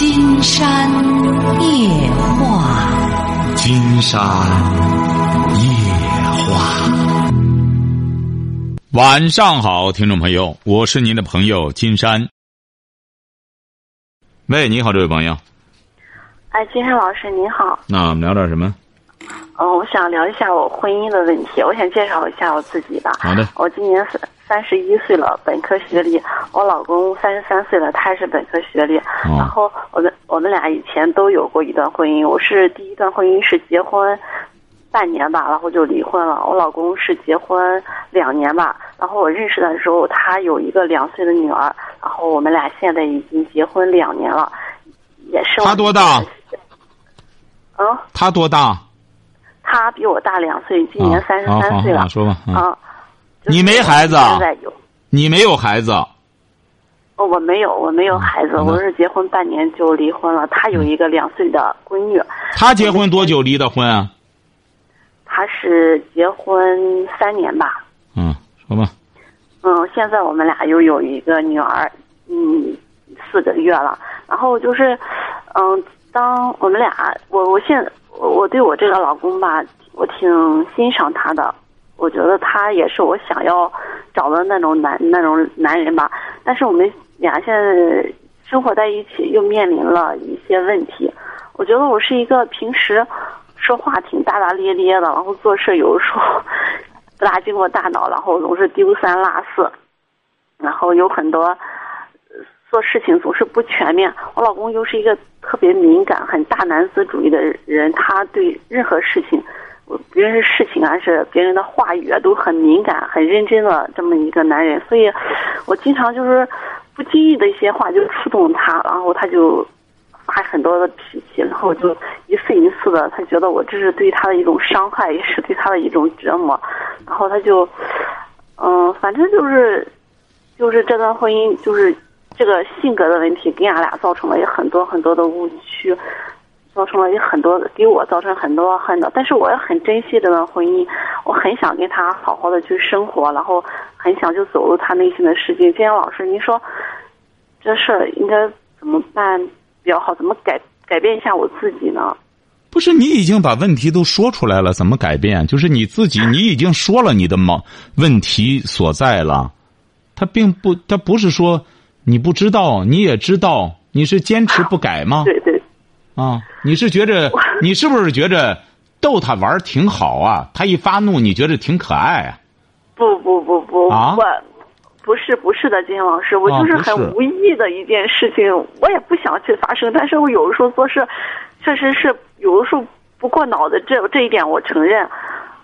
金山夜话，金山夜话。晚上好，听众朋友，我是您的朋友金山。喂，你好，这位朋友。哎，金山老师您好。那我们聊点什么？嗯，我想聊一下我婚姻的问题。我想介绍一下我自己吧。好的。我今年三三十一岁了，本科学历。我老公三十三岁了，他也是本科学历。哦然后我们我们俩以前都有过一段婚姻。我是第一段婚姻是结婚半年吧，然后就离婚了。我老公是结婚两年吧，然后我认识的时候他有一个两岁的女儿，然后我们俩现在已经结婚两年了，也是。他多大？嗯，他多大？他比我大两岁，今年啊三十三岁了。好说吧嗯啊，你没孩子啊现在有。你没有孩子？哦，我没有，我没有孩子，我是结婚半年就离婚了。他有一个两岁的闺女，他结婚多久离的婚啊？他是结婚三年吧。嗯，说吧。嗯，现在我们俩又有一个女儿，嗯，四个月了。然后就是，嗯，当我们俩，我我现我我对我这个老公吧，我挺欣赏他的，我觉得他也是我想要找的那种男那种男人吧。但是我们俩现在生活在一起，又面临了一些问题。我觉得我是一个平时说话挺大大咧咧的，然后做事有时候不大经过大脑，然后总是丢三落四，然后有很多做事情总是不全面。我老公又是一个特别敏感、很大男子主义的人，他对任何事情，别人的事情啊，是别人的话语啊，都很敏感、很认真的这么一个男人。所以，我经常就是不经意的一些话就触动他，然后他就发很多的脾气，然后就一次一次的，他觉得我这是对他的一种伤害，也是对他的一种折磨，然后他就，嗯，反正就是，就是这段婚姻就是这个性格的问题，给俺俩造成了也很多很多的误区，造成了也很多给我造成很多很多，但是我也很珍惜这段婚姻，我很想跟他好好的去生活，然后很想就走入他内心的世界。金阳老师，您说这事儿应该怎么办比较好？怎么改改变一下我自己呢？不是你已经把问题都说出来了，怎么改变？就是你自己，你已经说了你的矛问题所在了，他并不，他不是说你不知道，你也知道，你是坚持不改吗？对对，啊，你是觉着 你是不是觉着逗他玩儿挺好啊？他一发怒，你觉着挺可爱啊？不不不不，啊我不是不是的，金星老师，我啊就是很无意的一件事情，我也不想去发生，但是我有的时候做事，确实是有的时候不过脑子，这这一点我承认，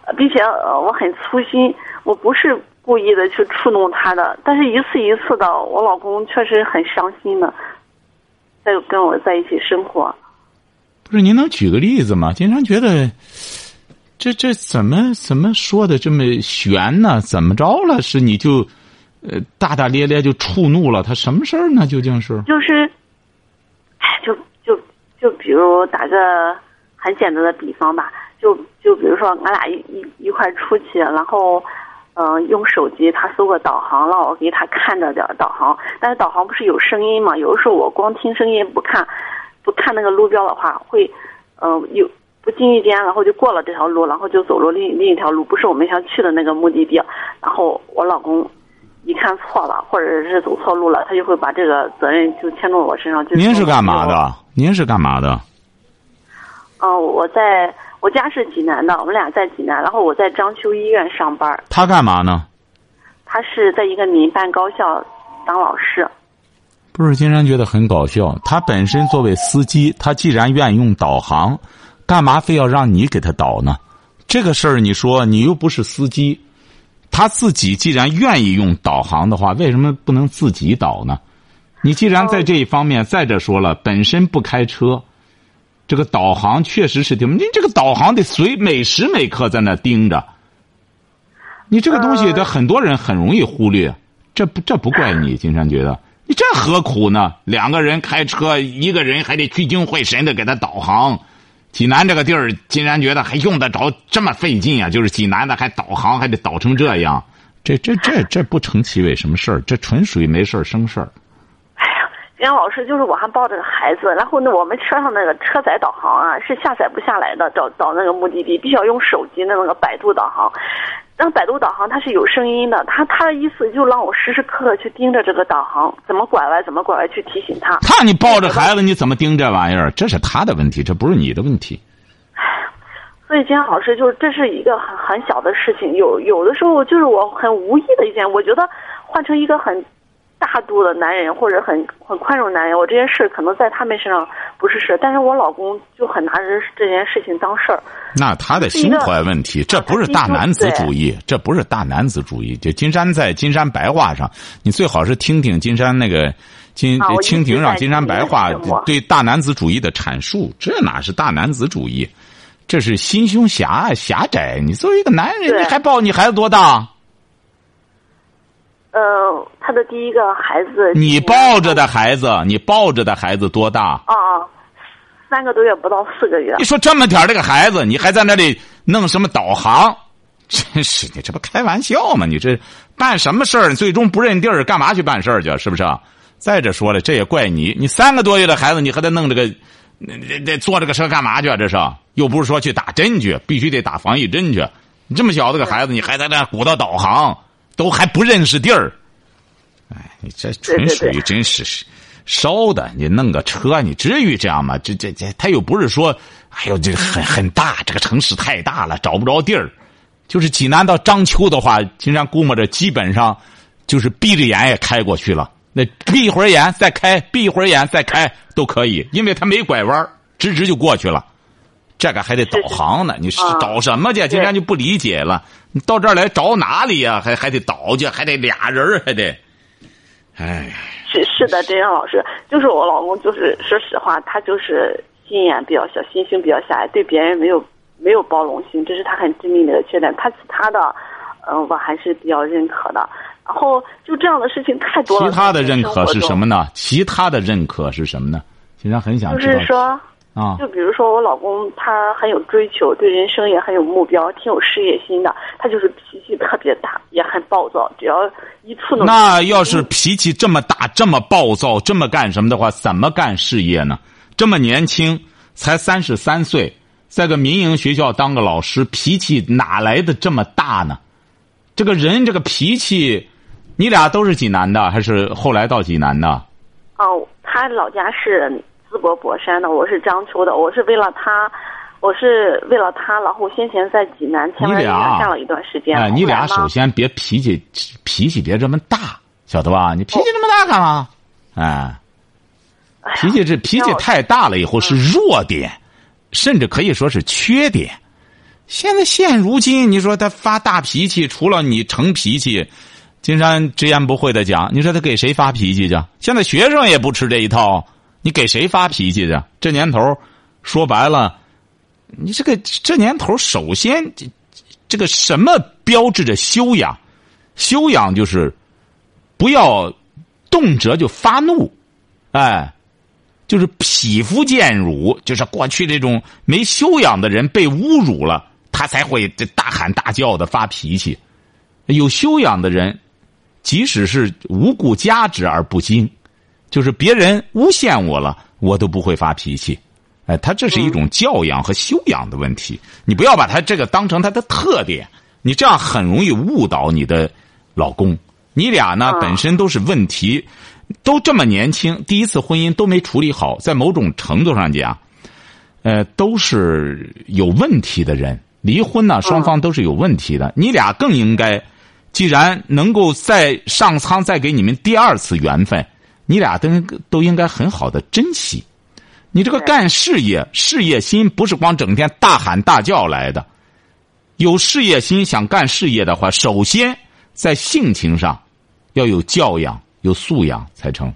呃并且呃我很粗心，我不是故意的去触动他的，但是一次一次的，我老公确实很伤心的，在跟我在一起生活。不是，您能举个例子吗？经常觉得，这这怎么怎么说的这么悬呢？怎么着了？是你就，呃，大大咧咧就触怒了他什么事儿呢？究竟是？就是，哎，就就就比如打个很简单的比方吧，就就比如说俺俩一一一块出去，然后，嗯、用手机他搜个导航，了我给他看着点导航，但是导航不是有声音嘛？有的时候我光听声音不看，不看那个路标的话，会，嗯、有。不经意间，然后就过了这条路，然后就走了另另一条路，不是我们想去的那个目的地。然后我老公一看错了，或者是走错路了，他就会把这个责任就牵到我身上。就您是干嘛？的？您是干嘛的？嗯、我在我家是济南的，我们俩在济南，然后我在章丘医院上班，他干嘛呢？他是在一个民办高校当老师。不是，经常觉得很搞笑。他本身作为司机，他既然愿意用导航，干嘛非要让你给他导呢？这个事儿，你说你又不是司机，他自己既然愿意用导航的话，为什么不能自己导呢？你既然在这一方面，再者说了，本身不开车，这个导航确实是挺，你这个导航得随每时每刻在那盯着。你这个东西，呃的很多人很容易忽略，这不这不怪你，金山觉得你这何苦呢？两个人开车，一个人还得聚精会神的给他导航。济南这个地儿，金山觉得还用得着这么费劲啊？就是济南的还导航，还得导成这样，这这这这不成其为什么事儿？这纯属于没事儿生事儿。哎呀，金阳老师，就是我还抱着个孩子，然后呢，我们车上那个车载导航啊是下载不下来的，找找那个目的地必须要用手机的那个百度导航。那百度导航它是有声音的，他他的意思就让我时时刻刻去盯着这个导航，怎么拐弯怎么拐弯去提醒他。他你抱着孩子你怎么盯这玩意儿？这是他的问题，这不是你的问题。所以金阳老师就是这是一个很很小的事情，有有的时候就是我很无意的一件，我觉得换成一个很。大度的男人或者很很宽容男人，我这件事可能在他们身上不是事，但是我老公就很拿着这件事情当事儿。那他的心怀问题，这不是大男子主义，这不是大男子主义。就金山在金山白话上，你最好是听听金山那个金蜻蜓上金山白话对大男子主义的阐述，这哪是大男子主义？这是心胸狭狭窄。你作为一个男人，你还抱你孩子多大？呃，他的第一个孩子，你抱着的孩子，你抱着的孩子多大？啊，三个多月不到四个月。你说这么点儿这个孩子，你还在那里弄什么导航？真是你这不开玩笑吗？你这办什么事儿？最终不认地儿，干嘛去办事儿去？是不是？再者说了，这也怪你，你三个多月的孩子，你还得弄这个，那那坐这个车干嘛去？啊这是又不是说去打针去，必须得打防疫针去。你这么小的个孩子，你还在那鼓捣导航？都还不认识地儿，哎，你这纯属于真是烧的。你弄个车，你至于这样吗？这这这，他又不是说，哎呦，这个很很大，这个城市太大了，找不着地儿。就是济南到章丘的话，经常估摸着基本上就是闭着眼也开过去了。那闭一会儿眼再开，闭一会儿眼再开都可以，因为他没拐弯，直直就过去了。这个还得导航呢，你是导什么去？经常就不理解了。你到这儿来找哪里呀？还还得倒去，还得俩人还得。哎，是是的，真阳老师，就是我老公，就是说实话，他就是心眼比较小，心胸比较狭隘，对别人没有没有包容心，这是他很致命的一个缺点。他其他的，嗯，我还是比较认可的。然后就这样的事情太多了。其他的认可是什么呢？其他的认可是什么呢？经常很想就是说。啊，就比如说我老公，他很有追求，对人生也很有目标，挺有事业心的。他就是脾气特别大，也很暴躁，只要一触怒。那要是脾气这么大、这么暴躁、这么干什么的话，怎么干事业呢？这么年轻，才三十三岁，在个民营学校当个老师，脾气哪来的这么大呢？这个人这个脾气，你俩都是济南的，还是后来到济南的？哦，他老家是。淄博博山的，我是章丘的，我是为了他，我是为了他，然后先前在济南前面干了一段时间。哎，你俩首先别脾气，脾气别这么大，晓得吧？你脾气这么大干嘛？哎，脾气这脾气太大了以后是弱点，甚至可以说是缺点。现在现如今，你说他发大脾气，除了你成脾气，金山直言不讳的讲，你说他给谁发脾气去？现在学生也不吃这一套。你给谁发脾气去？这年头，说白了，你这个这年头，首先，这个什么标志着修养？修养就是不要动辄就发怒，哎，就是匹夫见辱，就是过去这种没修养的人被侮辱了，他才会这大喊大叫的发脾气。有修养的人，即使是无故加之而不惊。就是别人诬陷我了，我都不会发脾气，哎，他这是一种教养和修养的问题。你不要把他这个当成他的特点，你这样很容易误导你的老公。你俩呢本身都是问题，都这么年轻，第一次婚姻都没处理好，在某种程度上讲，呃，都是有问题的人。离婚呢，双方都是有问题的。你俩更应该，既然能够再上苍再给你们第二次缘分。你俩都都应该很好的珍惜，你这个干事业事业心不是光整天大喊大叫来的，有事业心想干事业的话，首先在性情上要有教养、有素养才成。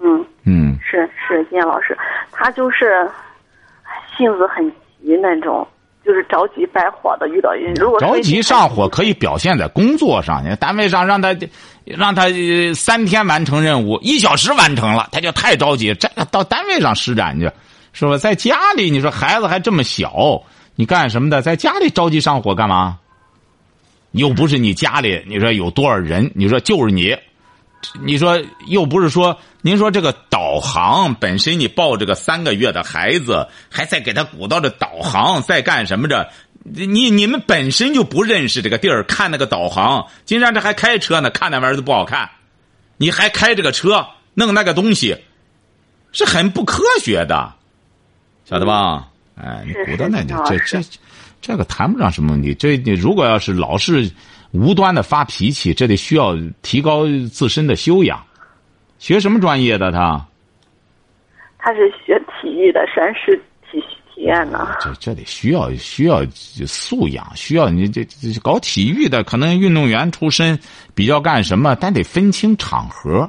嗯。嗯，是是，金燕老师，他就是性子很急那种。就是着急败火的，遇到人如果着急上火，可以表现在工作上。你单位上让他，让他三天完成任务，一小时完成了，他就太着急。这个到单位上施展去，是吧？在家里，你说孩子还这么小，你干什么的？在家里着急上火干嘛？又不是你家里，你说有多少人？你说就是你，你说又不是说，您说这个导航本身，你抱着个三个月的孩子，还在给他鼓捣着导航，在干什么着？你你们本身就不认识这个地儿，看那个导航，金山这还开车呢，看那玩意儿都不好看，你还开这个车弄那个东西，是很不科学的，晓得吧？哎，你鼓捣那你这这这个谈不上什么问题。这你如果要是老是无端的发脾气，这得需要提高自身的修养。学什么专业的他？他是学体育的，山师体体验呢。这这得需要需要素养，需要你这这搞体育的，可能运动员出身比较干什么，但得分清场合。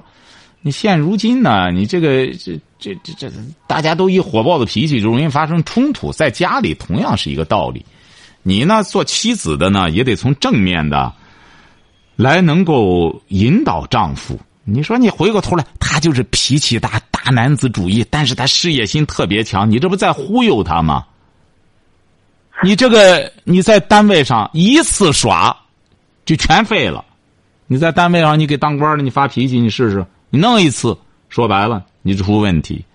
你现如今呢，你这个这这这这，大家都以火爆的脾气，就容易发生冲突。在家里同样是一个道理。你呢，做妻子的呢，也得从正面的来能够引导丈夫。你说你回过头来，他就是脾气大、大男子主义，但是他事业心特别强，你这不在忽悠他吗？你这个你在单位上一次耍，就全废了。你在单位上，你给当官的，你发脾气，你试试。你弄一次，说白了，你出问题。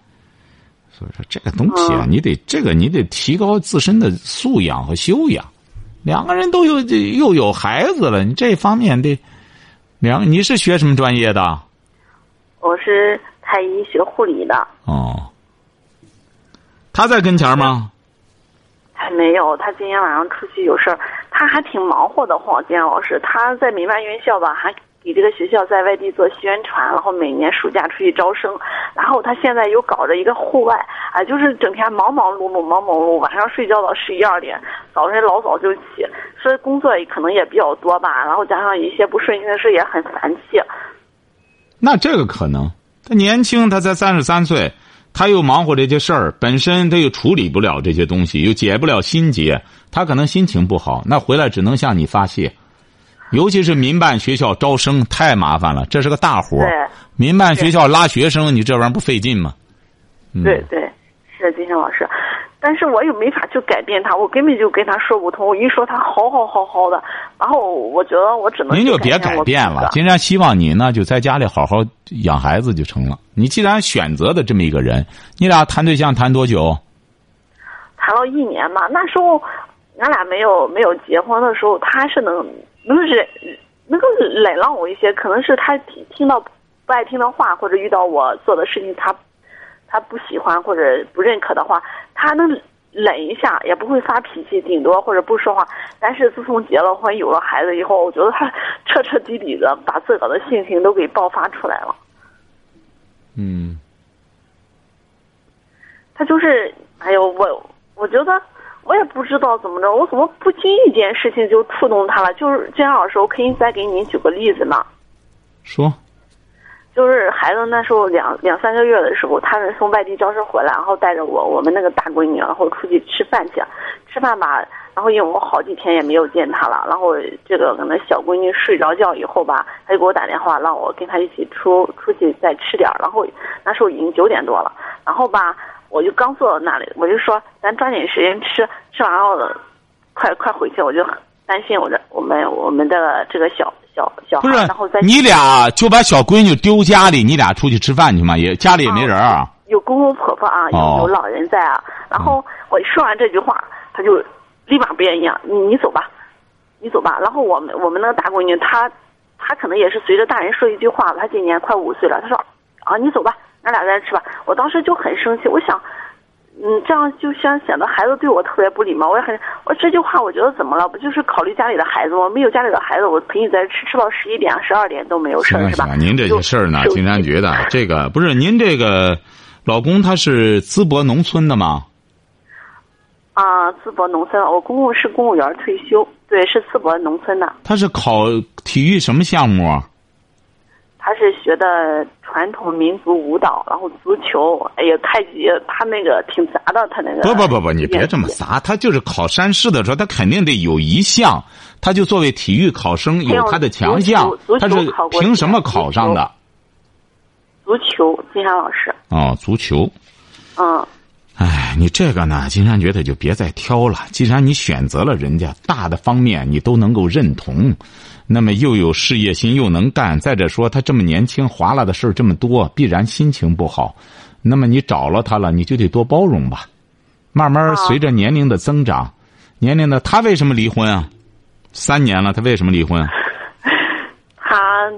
所以说，这个东西啊，你得这个，你得提高自身的素养和修养。两个人都有又有孩子了，你这方面得两。你是学什么专业的？我是太医学护理的。哦。他在跟前吗？还没有，他今天晚上出去有事儿。他还挺忙活的，黄建老师。他在民办院校吧，还。给这个学校在外地做宣传，然后每年暑假出去招生，然后他现在又搞着一个户外，啊，就是整天忙忙碌碌，忙忙碌碌，晚上睡觉到十一二点，早晨老早就起，所以工作也可能也比较多吧，然后加上一些不顺心的事也很烦气。那这个可能，他年轻，他才三十三岁，他又忙活这些事儿，本身他又处理不了这些东西，又解不了心结，他可能心情不好，那回来只能向你发泄。尤其是民办学校招生太麻烦了，这是个大活儿民办学校拉学生，你这玩意儿不费劲吗？对对，是金星老师，但是我又没法去改变他，我根本就跟他说不通。我一说他好好好好的，然后我觉得我只能您就别改变了。金山希望你呢，就在家里好好养孩子就成了。你既然选择的这么一个人，你俩谈对象谈多久？谈了一年吧。那时候俺俩没有没有结婚的时候，他是能。能忍，能够忍让我一些，可能是他听听到不爱听的话，或者遇到我做的事情，他他不喜欢或者不认可的话，他能忍一下，也不会发脾气，顶多或者不说话。但是自从结了婚，有了孩子以后，我觉得他彻彻底底的把自个儿的性情都给爆发出来了。嗯，他就是，哎呦，我我觉得。我也不知道怎么着，我怎么不经意间事情就触动他了？就是金老师，我可以再给您举个例子吗？说，就是孩子那时候两两三个月的时候，他是从外地招生回来，然后带着我我们那个大闺女，然后出去吃饭去，吃饭吧，然后因为我好几天也没有见他了，然后这个可能小闺女睡着觉以后吧，他就给我打电话让我跟他一起出出去再吃点然后那时候已经九点多了，然后吧。我就刚坐到那里，我就说咱抓紧时间吃，吃完了，快快回去。我就很担心我的我们我们的这个小小小孩，然后再你俩就把小闺女丢家里，你俩出去吃饭去嘛？也家里也没人啊？有公公婆婆啊，有有老人在啊。然后我说完这句话，他就立马不愿意啊。你你走吧，你走吧。然后我们我们那个大闺女，她她可能也是随着大人说一句话，她今年快五岁了。她说啊，你走吧。俺俩在吃吧，我当时就很生气，我想，嗯，这样就像显得孩子对我特别不礼貌。我也很，我这句话我觉得怎么了？不就是考虑家里的孩子吗？没有家里的孩子，我陪你在吃，吃到十一点、十二点都没有事是吧？您这些事儿呢，金山觉得这个不是您这个老公他是淄博农村的吗？啊，淄博农村，我公公是公务员退休，对，是淄博农村的。他是考体育什么项目？他是学的传统民族舞蹈，然后足球，哎呀，太极，他那个挺杂的，他那个。不不不不，你别这么杂，他就是考山试的时候，他肯定得有一项，他就作为体育考生有他的强项，他是凭什么考上的？足球，金山老师。哦，足球。嗯。哎，你这个呢，金山觉得就别再挑了。既然你选择了人家大的方面，你都能够认同，那么又有事业心，又能干。再者说，他这么年轻，划拉的事儿这么多，必然心情不好。那么你找了他了，你就得多包容吧。慢慢随着年龄的增长，年龄的他为什么离婚啊？三年了，他为什么离婚？他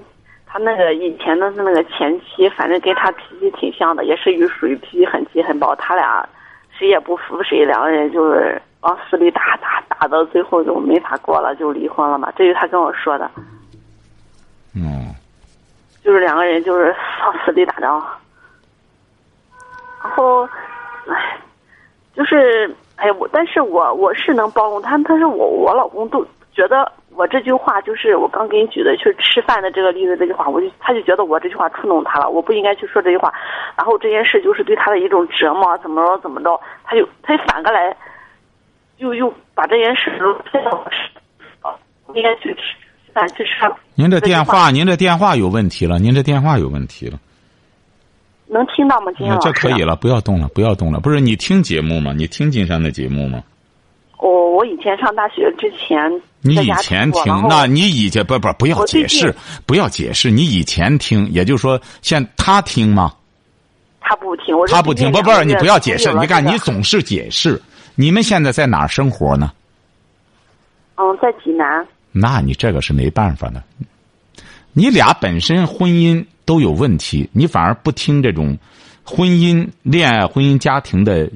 他那个以前的是那个前妻，反正跟他脾气挺像的，也是属于脾气很急很暴。他俩谁也不服谁，两个人就是往死里打打打，到最后就没法过了，就离婚了嘛。这是他跟我说的。嗯。就是两个人就是往死里打仗。然后，哎，就是哎呀，我但是我我是能包容他，但是我我老公都觉得。我这句话就是我刚给你举的去吃饭的这个例子，这句话我就他就觉得我这句话触动他了，我不应该去说这句话，然后这件事就是对他的一种折磨，怎么着怎么着，他就他就反过来，又又把这件事推到应该去吃饭去吃。您这电话，您这电话有问题了，您这电话有问题了。能听到吗，金老师？这可以了，不要动了，不要动了。不是你听节目吗？你听金山的节目吗？我我以前上大学之前，你以前听，那你以前不不不要解释，不要解释，你以前听，也就是说，现他听吗？他不听，他不听，不不是你不要解释，你看你总是解释。你们现在在哪儿生活呢？嗯，在济南。那你这个是没办法的，你俩本身婚姻都有问题，你反而不听这种婚姻、恋爱、婚姻家庭的。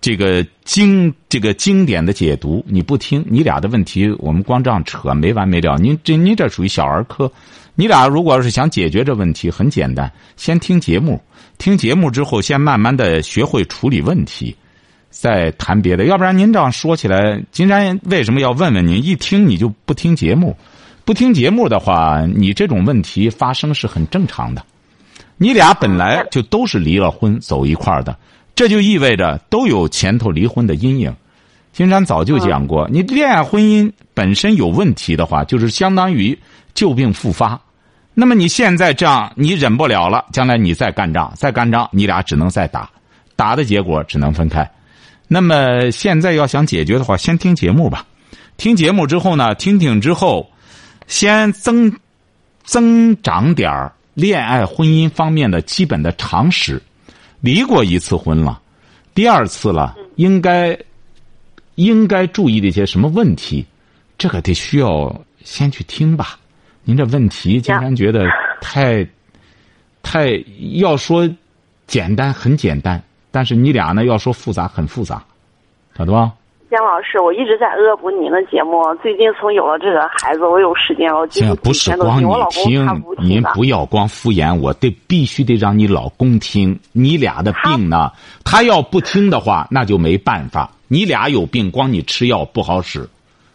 这个经这个经典的解读你不听，你俩的问题我们光这样扯没完没了。您这您这属于小儿科，你俩如果要是想解决这问题，很简单，先听节目，听节目之后，先慢慢的学会处理问题，再谈别的。要不然您这样说起来，金山为什么要问问您？一听你就不听节目，不听节目的话，你这种问题发生是很正常的。你俩本来就都是离了婚走一块儿的。这就意味着都有前头离婚的阴影。金山早就讲过，你恋爱婚姻本身有问题的话，就是相当于旧病复发。那么你现在这样，你忍不了了，将来你再干仗，再干仗，你俩只能再打，打的结果只能分开。那么现在要想解决的话，先听节目吧。听节目之后呢，听听之后，先增增长点儿恋爱婚姻方面的基本的常识。离过一次婚了，第二次了，应该应该注意的一些什么问题？这个得需要先去听吧。您这问题，竟然觉得太太要说简单很简单，但是你俩呢要说复杂很复杂，晓得吧？姜老师，我一直在恶补您的节目。最近从有了这个孩子，我有时间了。现在不是光你听，您不要光敷衍我，得必须得让你老公听。你俩的病呢，他要不听的话，那就没办法。你俩有病，光你吃药不好使，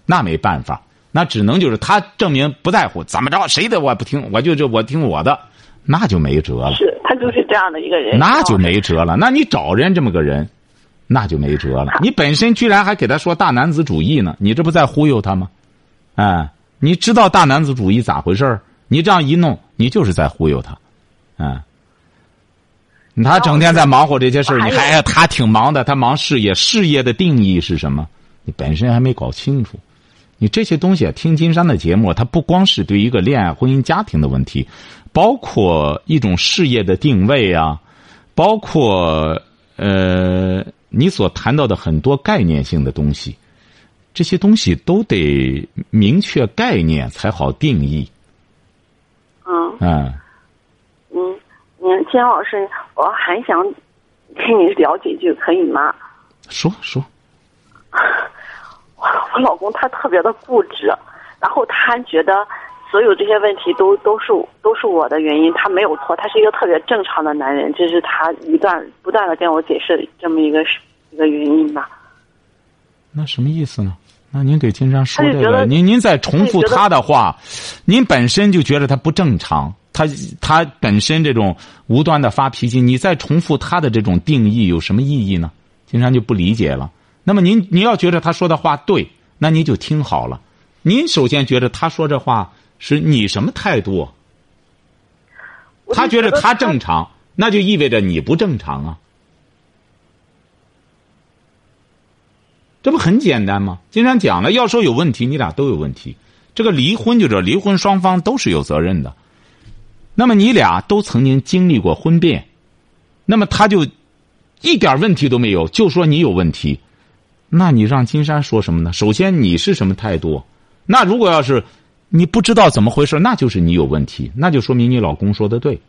那没办法。那只能就是他证明不在乎，怎么着谁的我不听，我就这我听我的，那就没辙了。是他就是这样的一个人，那就没辙了。那你找人这么个人。那就没辙了。你本身居然还给他说大男子主义呢，你这不在忽悠他吗？哎，你知道大男子主义咋回事你这样一弄，你就是在忽悠他，嗯。他整天在忙活这些事你还他挺忙的，他忙事业，事业的定义是什么？你本身还没搞清楚。你这些东西，听金山的节目，他不光是对一个恋爱、婚姻、家庭的问题，包括一种事业的定位啊，包括呃。你所谈到的很多概念性的东西，这些东西都得明确概念才好定义。嗯。嗯。嗯，嗯，金老师，我还想跟你聊几句，可以吗？说说。我 我老公他特别的固执，然后他觉得。所有这些问题都都是都是我的原因，他没有错，他是一个特别正常的男人，这是他一段不断的跟我解释这么一个一个原因吧。那什么意思呢？那您给金山说这个，您您再重复他的话，您本身就觉得他不正常，他他本身这种无端的发脾气，你再重复他的这种定义有什么意义呢？金山就不理解了。那么您您要觉得他说的话对，那您就听好了。您首先觉得他说这话。是你什么态度？他觉得他正常，那就意味着你不正常啊。这不很简单吗？金山讲了，要说有问题，你俩都有问题。这个离婚就是，离婚双方都是有责任的。那么你俩都曾经经历过婚变，那么他就一点问题都没有，就说你有问题，那你让金山说什么呢？首先你是什么态度？那如果要是你不知道怎么回事，那就是你有问题，那就说明你老公说的对。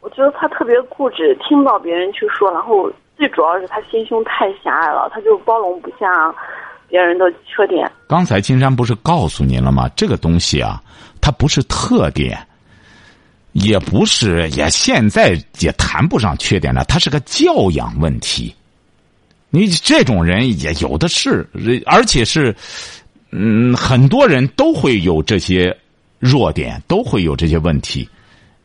我觉得他特别固执，听不到别人去说，然后最主要是他心胸太狭隘了，他就包容不下别人的缺点。刚才金山不是告诉您了吗？这个东西啊，它不是特点，也不是，也现在也谈不上缺点了，它是个教养问题。你这种人也有的是，而且是，嗯，很多人都会有这些弱点，都会有这些问题。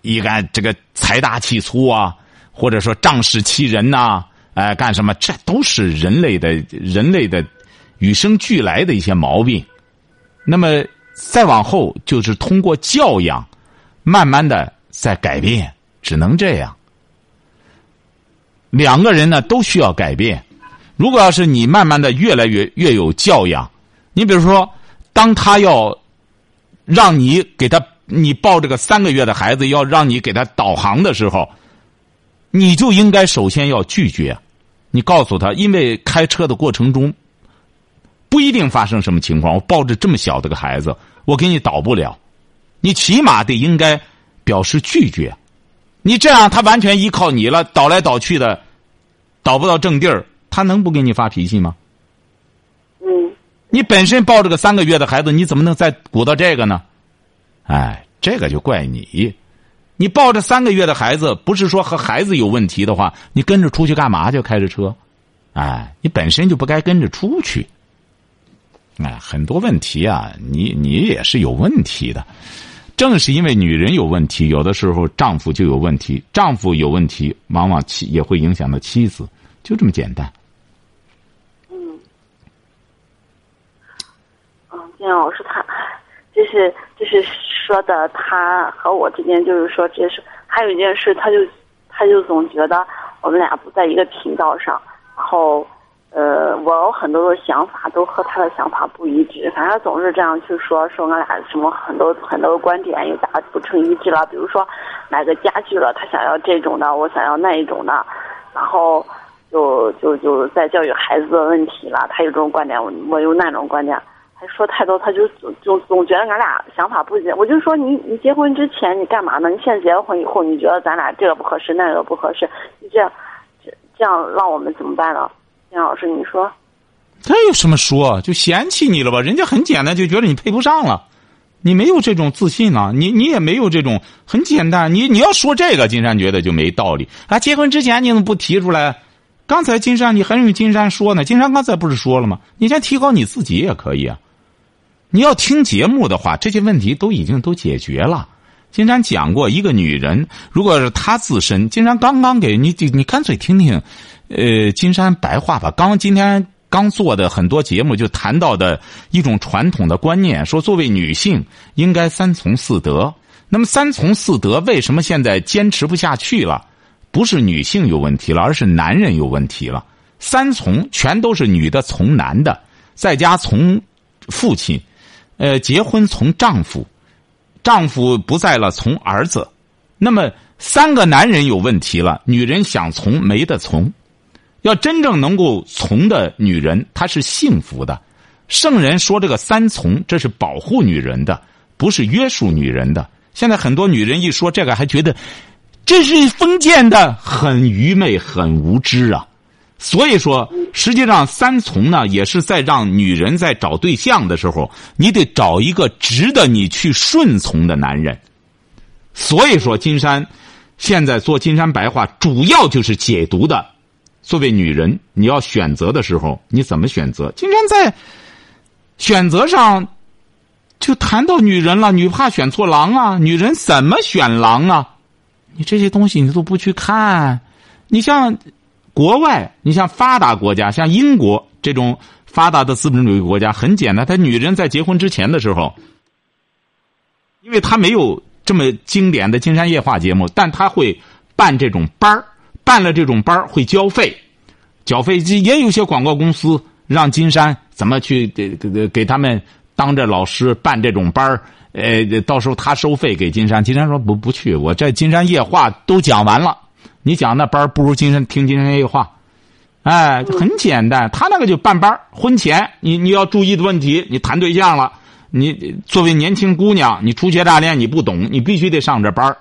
一干这个财大气粗啊，或者说仗势欺人呐，哎，干什么？这都是人类的人类的与生俱来的一些毛病。那么再往后，就是通过教养，慢慢的在改变，只能这样。两个人呢都需要改变。如果要是你慢慢的越来越越有教养，你比如说，当他要让你给他。你抱这个三个月的孩子，要让你给他导航的时候，你就应该首先要拒绝。你告诉他，因为开车的过程中不一定发生什么情况。我抱着这么小的个孩子，我给你导不了。你起码得应该表示拒绝。你这样，他完全依靠你了，倒来倒去的，倒不到正地儿，他能不给你发脾气吗？嗯。你本身抱着个三个月的孩子，你怎么能再鼓捣这个呢？哎，这个就怪你，你抱着三个月的孩子，不是说和孩子有问题的话，你跟着出去干嘛就开着车？哎，你本身就不该跟着出去。哎，很多问题啊，你你也是有问题的。正是因为女人有问题，有的时候丈夫就有问题，丈夫有问题，往往妻也会影响到妻子，就这么简单。嗯，嗯，金老师他，就是就是。说的他和我之间就是说这是还有一件事，他就他就总觉得我们俩不在一个频道上，然后呃我有很多的想法都和他的想法不一致，反正总是这样去说说俺俩什么很多很多观点又达不成一致了，比如说买个家具了，他想要这种的，我想要那一种的，然后就就就在教育孩子的问题了，他有这种观点，我我有那种观点。说太多，他就总总总觉得俺俩想法不一样。我就说你你结婚之前你干嘛呢？你现在结了婚以后，你觉得咱俩这个不合适，那个不合适，你这样这这样让我们怎么办呢？金老师，你说？他有什么说？就嫌弃你了吧？人家很简单，就觉得你配不上了，你没有这种自信呢，你你也没有这种很简单。你你要说这个，金山觉得就没道理啊！结婚之前你怎么不提出来？刚才金山你还用金山说呢？金山刚才不是说了吗？你先提高你自己也可以啊。你要听节目的话，这些问题都已经都解决了。金山讲过，一个女人如果是她自身，金山刚刚给你，你干脆听听，呃，金山白话吧。刚今天刚做的很多节目就谈到的一种传统的观念，说作为女性应该三从四德。那么三从四德为什么现在坚持不下去了？不是女性有问题了，而是男人有问题了。三从全都是女的从男的，在家从父亲。呃，结婚从丈夫，丈夫不在了从儿子，那么三个男人有问题了，女人想从没得从，要真正能够从的女人，她是幸福的。圣人说这个三从，这是保护女人的，不是约束女人的。现在很多女人一说这个，还觉得这是封建的，很愚昧，很无知啊。所以说，实际上三从呢，也是在让女人在找对象的时候，你得找一个值得你去顺从的男人。所以说，金山现在做金山白话，主要就是解读的。作为女人，你要选择的时候，你怎么选择？金山在选择上就谈到女人了，女怕选错郎啊，女人怎么选郎啊？你这些东西你都不去看，你像。国外，你像发达国家，像英国这种发达的资本主义国家，很简单，他女人在结婚之前的时候，因为他没有这么经典的《金山夜话》节目，但他会办这种班，办了这种班会交费，缴费也有些广告公司让金山怎么去给给给他们当着老师办这种班儿，呃，到时候他收费给金山，金山说不不去，我这金山夜话都讲完了，你讲那班儿不如金山听金山夜话，哎，很简单，他那个就办班儿婚前你你要注意的问题，你谈对象了，你作为年轻姑娘，你初学大练你不懂，你必须得上这班儿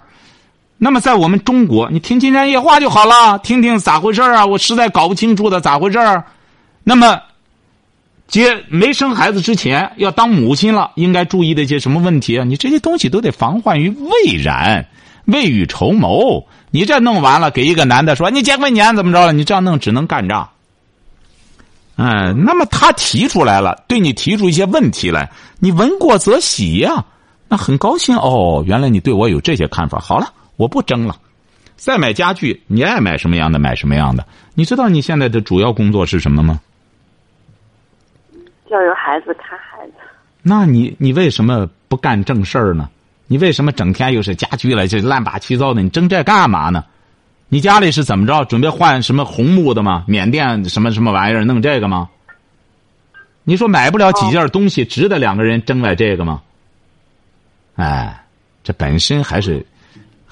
那么在我们中国，你听金山夜话就好了，听听咋回事啊？我实在搞不清楚的咋回事儿。那么，接没生孩子之前要当母亲了，应该注意的一些什么问题啊？你这些东西都得防患于未然，未雨绸缪。你这弄完了，给一个男的说你结婚年怎么着了？你这样弄只能干仗。嗯，那么他提出来了，对你提出一些问题来，你闻过则喜呀，那很高兴哦。原来你对我有这些看法，好了。我不争了，再买家具，你爱买什么样的买什么样的。你知道你现在的主要工作是什么吗？要有孩子，看孩子。那你你为什么不干正事儿呢？你为什么整天又是家居了，这乱八七糟的？你争这干嘛呢？你家里是怎么着？准备换什么红木的吗？缅甸什么什么玩意儿？弄这个吗？你说买不了几件东西，值得两个人争来这个吗？哎，这本身还是。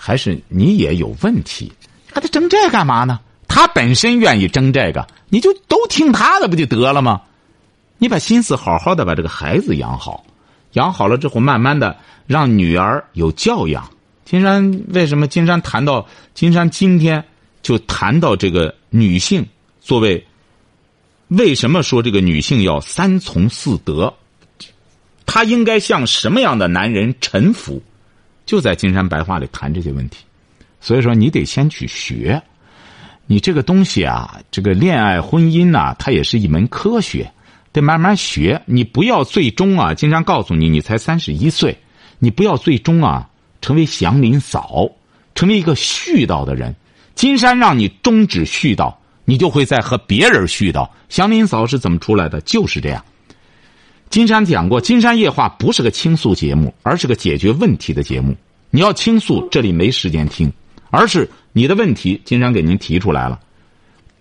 还是你也有问题，还得争这干嘛呢？他本身愿意争这个，你就都听他的不就得了吗？你把心思好好的把这个孩子养好，养好了之后，慢慢的让女儿有教养。金山为什么金山谈到金山今天就谈到这个女性作为为什么说这个女性要三从四德？她应该向什么样的男人臣服？就在金山白话里谈这些问题，所以说你得先去学，你这个东西啊，这个恋爱婚姻呐，它也是一门科学，得慢慢学。你不要最终啊，金山告诉你，你才三十一岁，你不要最终啊成为祥林嫂，成为一个絮叨的人。金山让你终止絮叨，你就会在和别人絮叨。祥林嫂是怎么出来的？就是这样。金山讲过，《金山夜话》不是个倾诉节目，而是个解决问题的节目。你要倾诉，这里没时间听；而是你的问题，金山给您提出来了。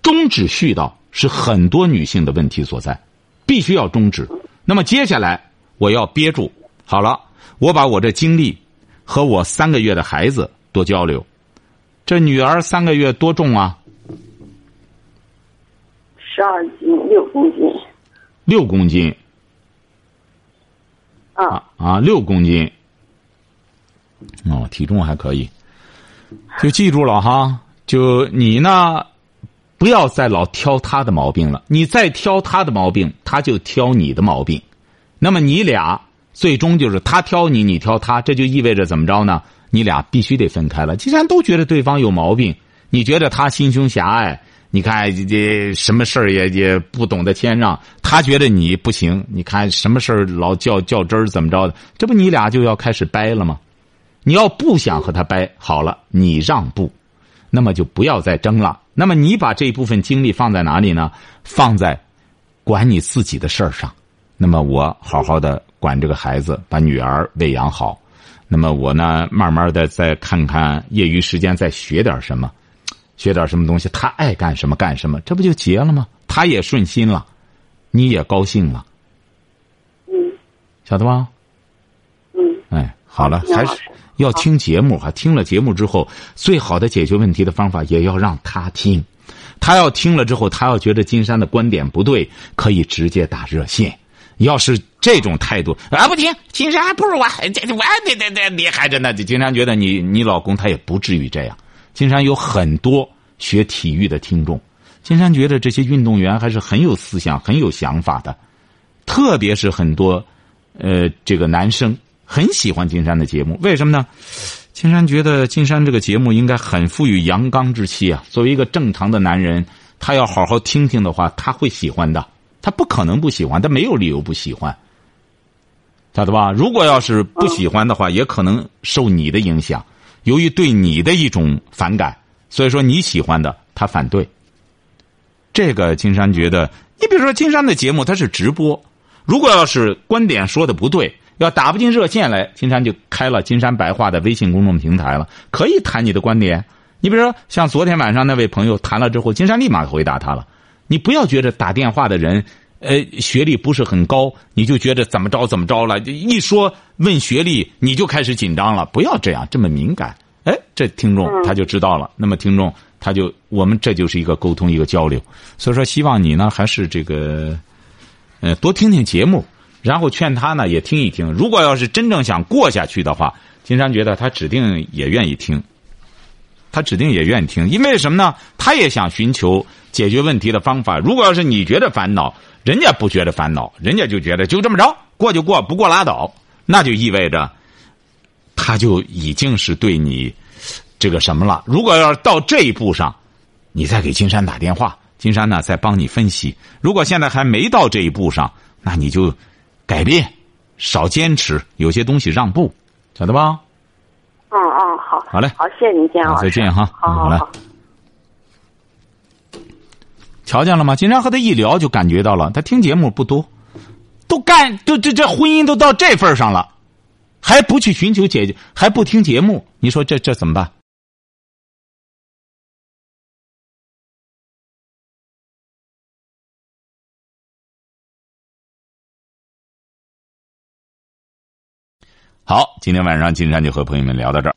终止絮叨是很多女性的问题所在，必须要终止。那么接下来我要憋住，好了，我把我这经历和我三个月的孩子多交流。这女儿三个月多重啊？十二斤六公斤。六公斤。啊啊，六公斤，哦，体重还可以，就记住了哈。就你呢，不要再老挑他的毛病了。你再挑他的毛病，他就挑你的毛病。那么你俩最终就是他挑你，你挑他，这就意味着怎么着呢？你俩必须得分开了。既然都觉得对方有毛病，你觉得他心胸狭隘。你看，这什么事儿也也不懂得谦让，他觉得你不行。你看什么事儿老较较真儿，怎么着的？这不你俩就要开始掰了吗？你要不想和他掰，好了，你让步，那么就不要再争了。那么你把这一部分精力放在哪里呢？放在管你自己的事儿上。那么我好好的管这个孩子，把女儿喂养好。那么我呢，慢慢的再看看业余时间再学点什么。学点什么东西，他爱干什么干什么，这不就结了吗？他也顺心了，你也高兴了，嗯，晓得吧？嗯，哎，好了，还是要听节目哈。听了节目之后，最好的解决问题的方法也要让他听。他要听了之后，他要觉得金山的观点不对，可以直接打热线。要是这种态度啊，不听，金山还不如我，这我得得得厉害着呢。金山觉得你你老公他也不至于这样。金山有很多学体育的听众，金山觉得这些运动员还是很有思想、很有想法的，特别是很多，呃，这个男生很喜欢金山的节目。为什么呢？金山觉得金山这个节目应该很富于阳刚之气啊。作为一个正常的男人，他要好好听听的话，他会喜欢的。他不可能不喜欢，他没有理由不喜欢，晓得吧？如果要是不喜欢的话，也可能受你的影响。由于对你的一种反感，所以说你喜欢的他反对。这个金山觉得，你比如说金山的节目他是直播，如果要是观点说的不对，要打不进热线来，金山就开了金山白话的微信公众平台了，可以谈你的观点。你比如说，像昨天晚上那位朋友谈了之后，金山立马回答他了。你不要觉得打电话的人，呃，学历不是很高，你就觉得怎么着怎么着了。一说问学历，你就开始紧张了。不要这样这么敏感。哎，这听众他就知道了。那么听众他就我们这就是一个沟通一个交流。所以说，希望你呢还是这个，呃，多听听节目，然后劝他呢也听一听。如果要是真正想过下去的话，金山觉得他指定也愿意听。他指定也愿意听，因为什么呢？他也想寻求解决问题的方法。如果要是你觉得烦恼，人家不觉得烦恼，人家就觉得就这么着过就过，不过拉倒，那就意味着他就已经是对你这个什么了。如果要是到这一步上，你再给金山打电话，金山呢再帮你分析。如果现在还没到这一步上，那你就改变，少坚持，有些东西让步，晓得吧？嗯嗯，好，好嘞，好，谢谢您，金老师，再见哈，好好好。瞧见了吗？经常和他一聊，就感觉到了，他听节目不多，都干，都这这婚姻都到这份上了，还不去寻求解决，还不听节目，你说这这怎么办？好，今天晚上金山就和朋友们聊到这儿。